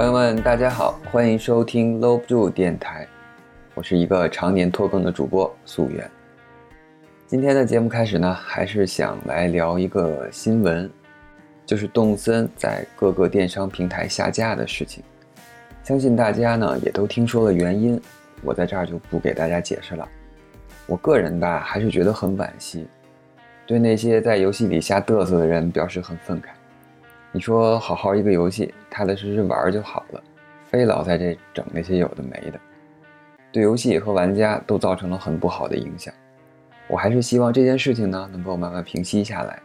朋友们，大家好，欢迎收听 Low 不住电台，我是一个常年拖更的主播素媛。今天的节目开始呢，还是想来聊一个新闻，就是动森在各个电商平台下架的事情。相信大家呢也都听说了原因，我在这儿就不给大家解释了。我个人吧，还是觉得很惋惜，对那些在游戏里瞎嘚瑟的人表示很愤慨。你说好好一个游戏，踏踏实实玩就好了，非老在这整那些有的没的，对游戏和玩家都造成了很不好的影响。我还是希望这件事情呢能够慢慢平息下来，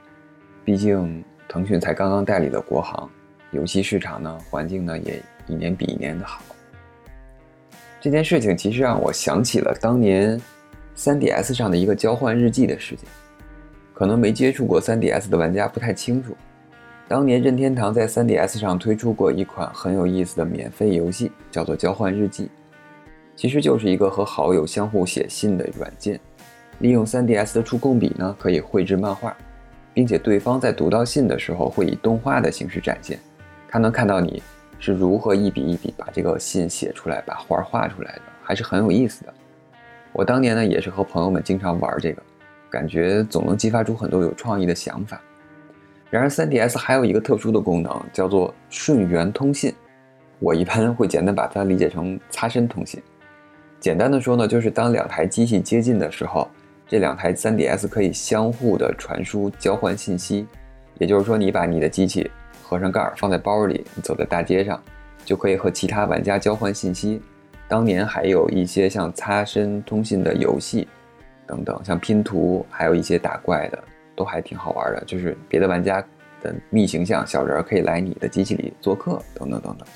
毕竟腾讯才刚刚代理了国行，游戏市场呢环境呢也一年比一年的好。这件事情其实让我想起了当年 3DS 上的一个交换日记的事件，可能没接触过 3DS 的玩家不太清楚。当年任天堂在 3DS 上推出过一款很有意思的免费游戏，叫做《交换日记》，其实就是一个和好友相互写信的软件。利用 3DS 的触控笔呢，可以绘制漫画，并且对方在读到信的时候会以动画的形式展现，他能看到你是如何一笔一笔把这个信写出来，把画画出来的，还是很有意思的。我当年呢也是和朋友们经常玩这个，感觉总能激发出很多有创意的想法。然而，3DS 还有一个特殊的功能，叫做顺源通信。我一般会简单把它理解成擦身通信。简单的说呢，就是当两台机器接近的时候，这两台 3DS 可以相互的传输交换信息。也就是说，你把你的机器合上盖儿放在包里，你走在大街上，就可以和其他玩家交换信息。当年还有一些像擦身通信的游戏等等，像拼图，还有一些打怪的。都还挺好玩的，就是别的玩家的密形象小人可以来你的机器里做客，等等等等。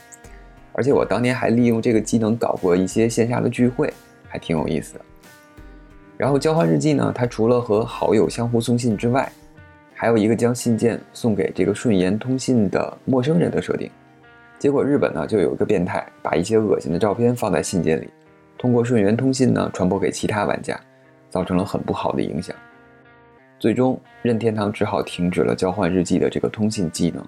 而且我当年还利用这个机能搞过一些线下的聚会，还挺有意思的。然后交换日记呢，它除了和好友相互送信之外，还有一个将信件送给这个顺延通信的陌生人的设定。结果日本呢就有一个变态，把一些恶心的照片放在信件里，通过顺延通信呢传播给其他玩家，造成了很不好的影响。最终，任天堂只好停止了交换日记的这个通信技能。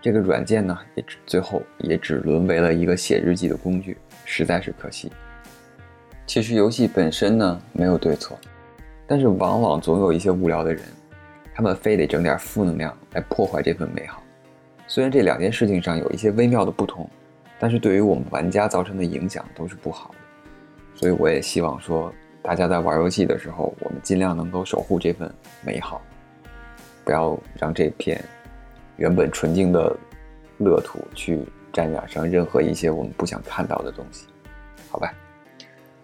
这个软件呢，也只最后也只沦为了一个写日记的工具，实在是可惜。其实游戏本身呢没有对错，但是往往总有一些无聊的人，他们非得整点负能量来破坏这份美好。虽然这两件事情上有一些微妙的不同，但是对于我们玩家造成的影响都是不好的。所以我也希望说。大家在玩游戏的时候，我们尽量能够守护这份美好，不要让这片原本纯净的乐土去沾染上任何一些我们不想看到的东西，好吧？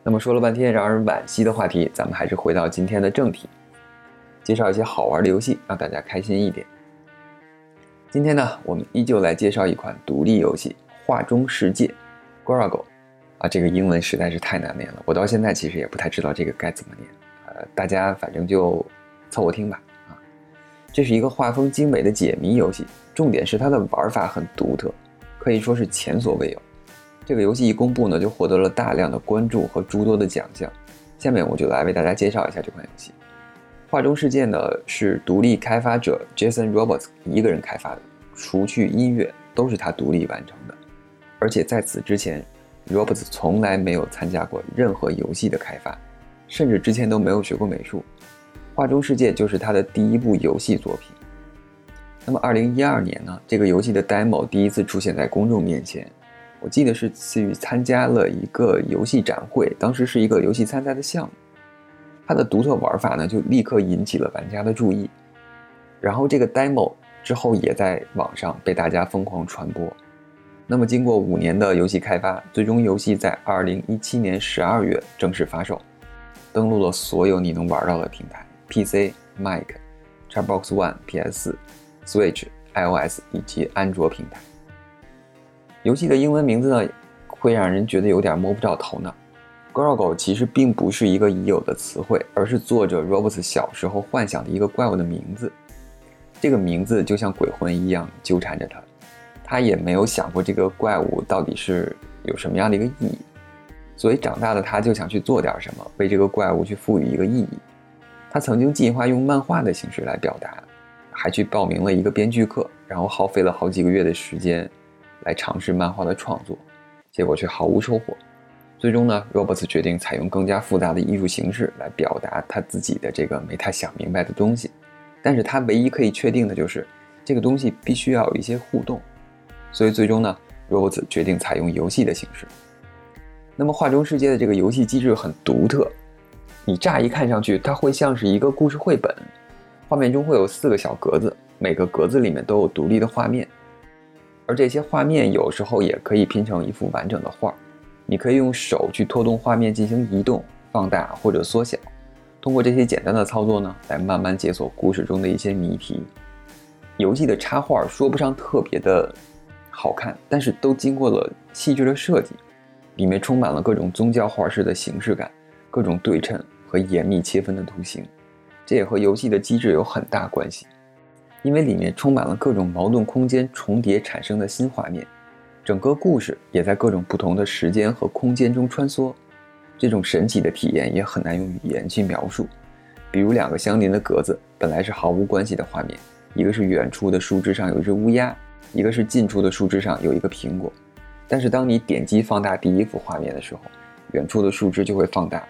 那么说了半天让人惋惜的话题，咱们还是回到今天的正题，介绍一些好玩的游戏，让大家开心一点。今天呢，我们依旧来介绍一款独立游戏《画中世界》，Gorago。啊，这个英文实在是太难念了，我到现在其实也不太知道这个该怎么念。呃，大家反正就凑合听吧。啊，这是一个画风精美的解谜游戏，重点是它的玩法很独特，可以说是前所未有。这个游戏一公布呢，就获得了大量的关注和诸多的奖项。下面我就来为大家介绍一下这款游戏。画中世界呢是独立开发者 Jason Roberts 一个人开发的，除去音乐都是他独立完成的，而且在此之前。Roberts 从来没有参加过任何游戏的开发，甚至之前都没有学过美术。画中世界就是他的第一部游戏作品。那么，2012年呢，这个游戏的 demo 第一次出现在公众面前，我记得是次于参加了一个游戏展会，当时是一个游戏参赛的项目。它的独特玩法呢，就立刻引起了玩家的注意。然后，这个 demo 之后也在网上被大家疯狂传播。那么，经过五年的游戏开发，最终游戏在二零一七年十二月正式发售，登陆了所有你能玩到的平台：PC、Mac、Xbox One、PS、Switch、iOS 以及安卓平台。游戏的英文名字呢，会让人觉得有点摸不着头脑。Grago 其实并不是一个已有的词汇，而是作者 Roberts 小时候幻想的一个怪物的名字。这个名字就像鬼魂一样纠缠着他。他也没有想过这个怪物到底是有什么样的一个意义，所以长大的他就想去做点什么，为这个怪物去赋予一个意义。他曾经计划用漫画的形式来表达，还去报名了一个编剧课，然后耗费了好几个月的时间，来尝试漫画的创作，结果却毫无收获。最终呢，Roberts 决定采用更加复杂的艺术形式来表达他自己的这个没太想明白的东西。但是他唯一可以确定的就是，这个东西必须要有一些互动。所以最终呢，Roberts 决定采用游戏的形式。那么画中世界的这个游戏机制很独特，你乍一看上去，它会像是一个故事绘本，画面中会有四个小格子，每个格子里面都有独立的画面，而这些画面有时候也可以拼成一幅完整的画。你可以用手去拖动画面进行移动、放大或者缩小，通过这些简单的操作呢，来慢慢解锁故事中的一些谜题。游戏的插画说不上特别的好看，但是都经过了细致的设计，里面充满了各种宗教画式的形式感、各种对称和严密切分的图形。这也和游戏的机制有很大关系，因为里面充满了各种矛盾空间重叠产生的新画面。整个故事也在各种不同的时间和空间中穿梭，这种神奇的体验也很难用语言去描述。比如两个相邻的格子本来是毫无关系的画面，一个是远处的树枝上有一只乌鸦，一个是近处的树枝上有一个苹果。但是当你点击放大第一幅画面的时候，远处的树枝就会放大，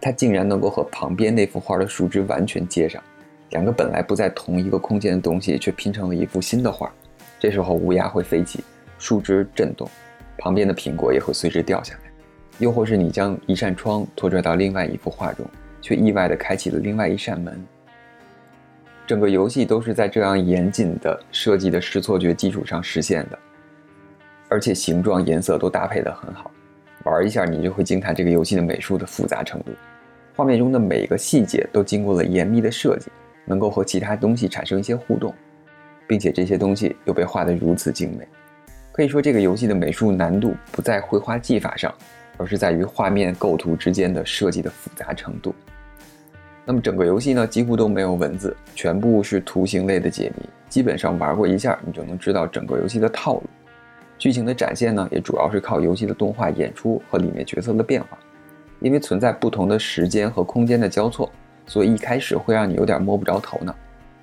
它竟然能够和旁边那幅画的树枝完全接上，两个本来不在同一个空间的东西却拼成了一幅新的画。这时候乌鸦会飞起。树枝震动，旁边的苹果也会随之掉下来。又或是你将一扇窗拖拽到另外一幅画中，却意外地开启了另外一扇门。整个游戏都是在这样严谨的设计的视错觉基础上实现的，而且形状、颜色都搭配得很好。玩一下，你就会惊叹这个游戏的美术的复杂程度。画面中的每一个细节都经过了严密的设计，能够和其他东西产生一些互动，并且这些东西又被画得如此精美。可以说，这个游戏的美术难度不在绘画技法上，而是在于画面构图之间的设计的复杂程度。那么整个游戏呢，几乎都没有文字，全部是图形类的解谜。基本上玩过一下，你就能知道整个游戏的套路。剧情的展现呢，也主要是靠游戏的动画演出和里面角色的变化。因为存在不同的时间和空间的交错，所以一开始会让你有点摸不着头脑。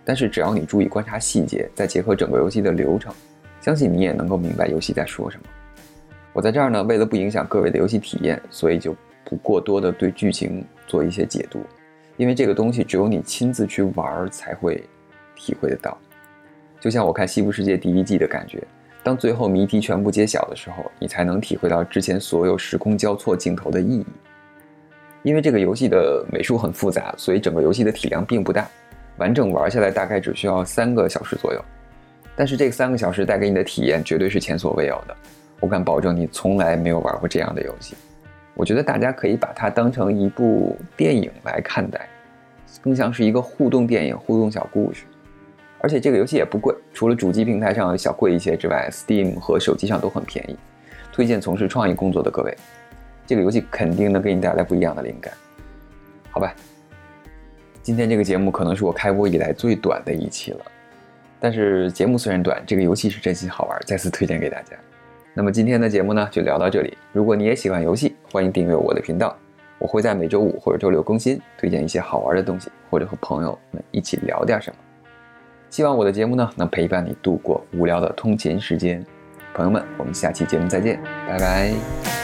但是只要你注意观察细节，再结合整个游戏的流程。相信你也能够明白游戏在说什么。我在这儿呢，为了不影响各位的游戏体验，所以就不过多的对剧情做一些解读，因为这个东西只有你亲自去玩儿才会体会得到。就像我看《西部世界》第一季的感觉，当最后谜题全部揭晓的时候，你才能体会到之前所有时空交错镜头的意义。因为这个游戏的美术很复杂，所以整个游戏的体量并不大，完整玩下来大概只需要三个小时左右。但是这三个小时带给你的体验绝对是前所未有的，我敢保证你从来没有玩过这样的游戏。我觉得大家可以把它当成一部电影来看待，更像是一个互动电影、互动小故事。而且这个游戏也不贵，除了主机平台上小贵一些之外，Steam 和手机上都很便宜。推荐从事创意工作的各位，这个游戏肯定能给你带来不一样的灵感。好吧，今天这个节目可能是我开播以来最短的一期了。但是节目虽然短，这个游戏是真心好玩，再次推荐给大家。那么今天的节目呢，就聊到这里。如果你也喜欢游戏，欢迎订阅我的频道，我会在每周五或者周六更新，推荐一些好玩的东西，或者和朋友们一起聊点什么。希望我的节目呢，能陪伴你度过无聊的通勤时间。朋友们，我们下期节目再见，拜拜。